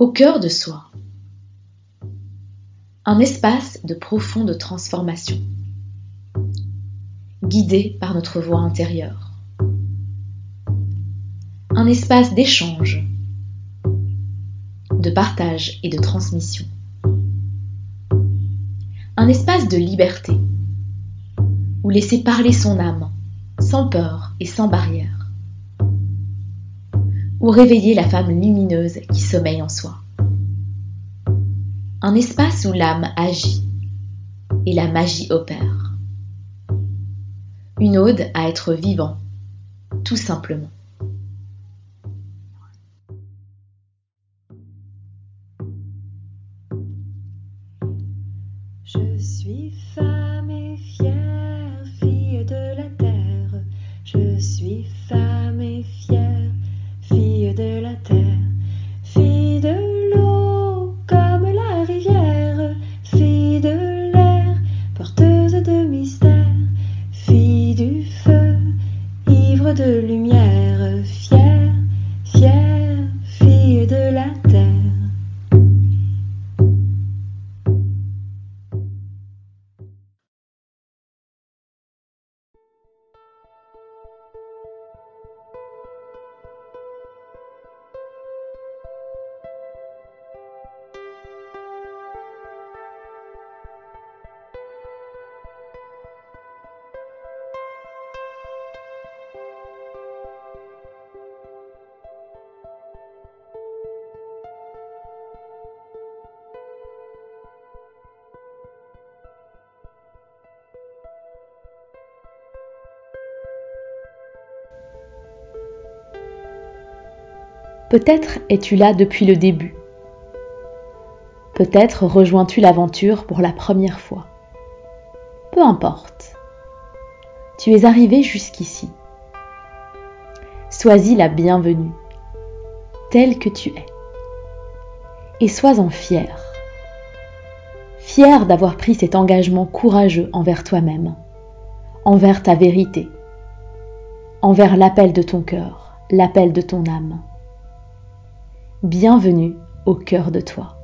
Au cœur de soi. Un espace de profonde transformation, guidé par notre voix intérieure. Un espace d'échange, de partage et de transmission. Un espace de liberté, où laisser parler son âme, sans peur et sans barrière ou réveiller la femme lumineuse qui sommeille en soi. Un espace où l'âme agit et la magie opère. Une ode à être vivant, tout simplement. Peut-être es-tu là depuis le début. Peut-être rejoins-tu l'aventure pour la première fois. Peu importe. Tu es arrivé jusqu'ici. Sois-y la bienvenue, telle que tu es. Et sois-en fier. Fier d'avoir pris cet engagement courageux envers toi-même, envers ta vérité, envers l'appel de ton cœur, l'appel de ton âme. Bienvenue au cœur de toi.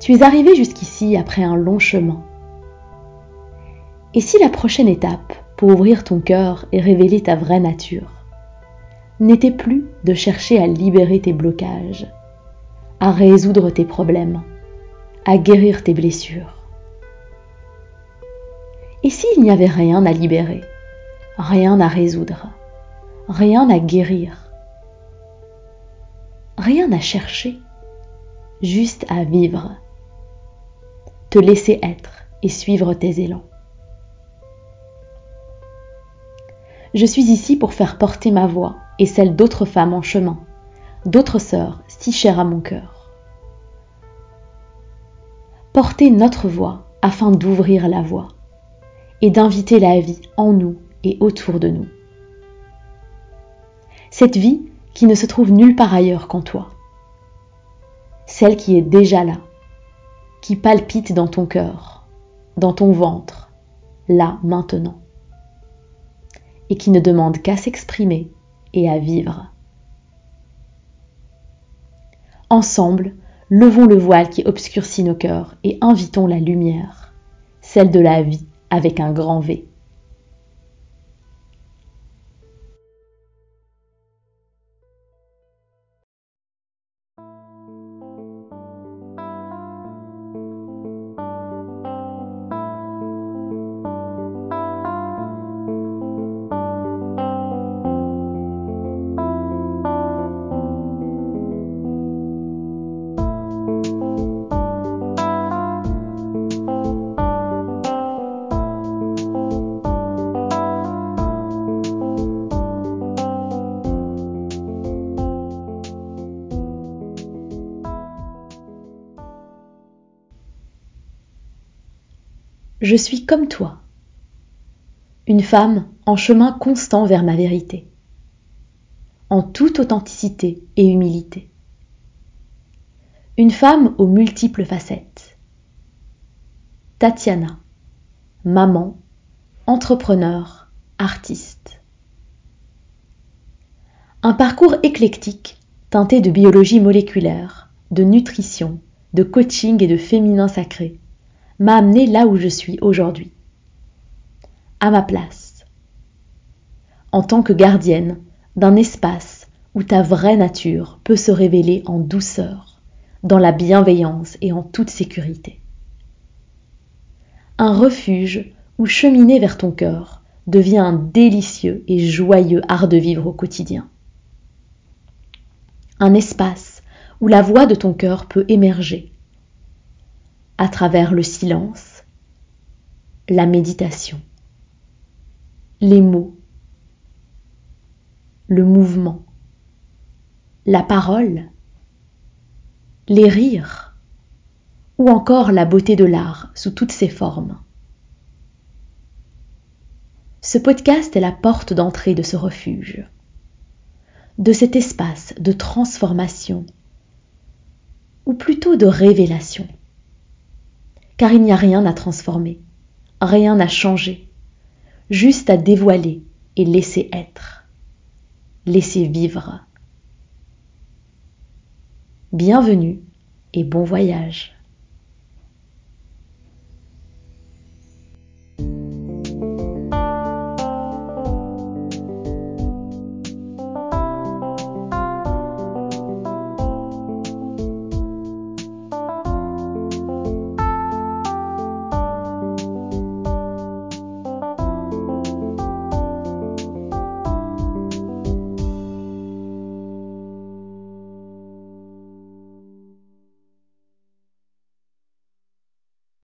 Tu es arrivé jusqu'ici après un long chemin. Et si la prochaine étape pour ouvrir ton cœur et révéler ta vraie nature n'était plus de chercher à libérer tes blocages, à résoudre tes problèmes, à guérir tes blessures? Et s'il n'y avait rien à libérer, rien à résoudre? Rien à guérir, rien à chercher, juste à vivre, te laisser être et suivre tes élans. Je suis ici pour faire porter ma voix et celle d'autres femmes en chemin, d'autres sœurs si chères à mon cœur. Porter notre voix afin d'ouvrir la voie et d'inviter la vie en nous et autour de nous cette vie qui ne se trouve nulle part ailleurs qu'en toi. Celle qui est déjà là, qui palpite dans ton cœur, dans ton ventre, là maintenant, et qui ne demande qu'à s'exprimer et à vivre. Ensemble, levons le voile qui obscurcit nos cœurs et invitons la lumière, celle de la vie avec un grand V. Je suis comme toi, une femme en chemin constant vers ma vérité, en toute authenticité et humilité. Une femme aux multiples facettes. Tatiana, maman, entrepreneur, artiste. Un parcours éclectique teinté de biologie moléculaire, de nutrition, de coaching et de féminin sacré, m'a amené là où je suis aujourd'hui. À ma place. En tant que gardienne d'un espace où ta vraie nature peut se révéler en douceur, dans la bienveillance et en toute sécurité. Un refuge où cheminer vers ton cœur devient un délicieux et joyeux art de vivre au quotidien. Un espace où la voix de ton cœur peut émerger à travers le silence, la méditation, les mots, le mouvement, la parole, les rires ou encore la beauté de l'art sous toutes ses formes. Ce podcast est la porte d'entrée de ce refuge, de cet espace de transformation, ou plutôt de révélation. Car il n'y a rien à transformer, rien à changer, juste à dévoiler et laisser être, laisser vivre. Bienvenue et bon voyage.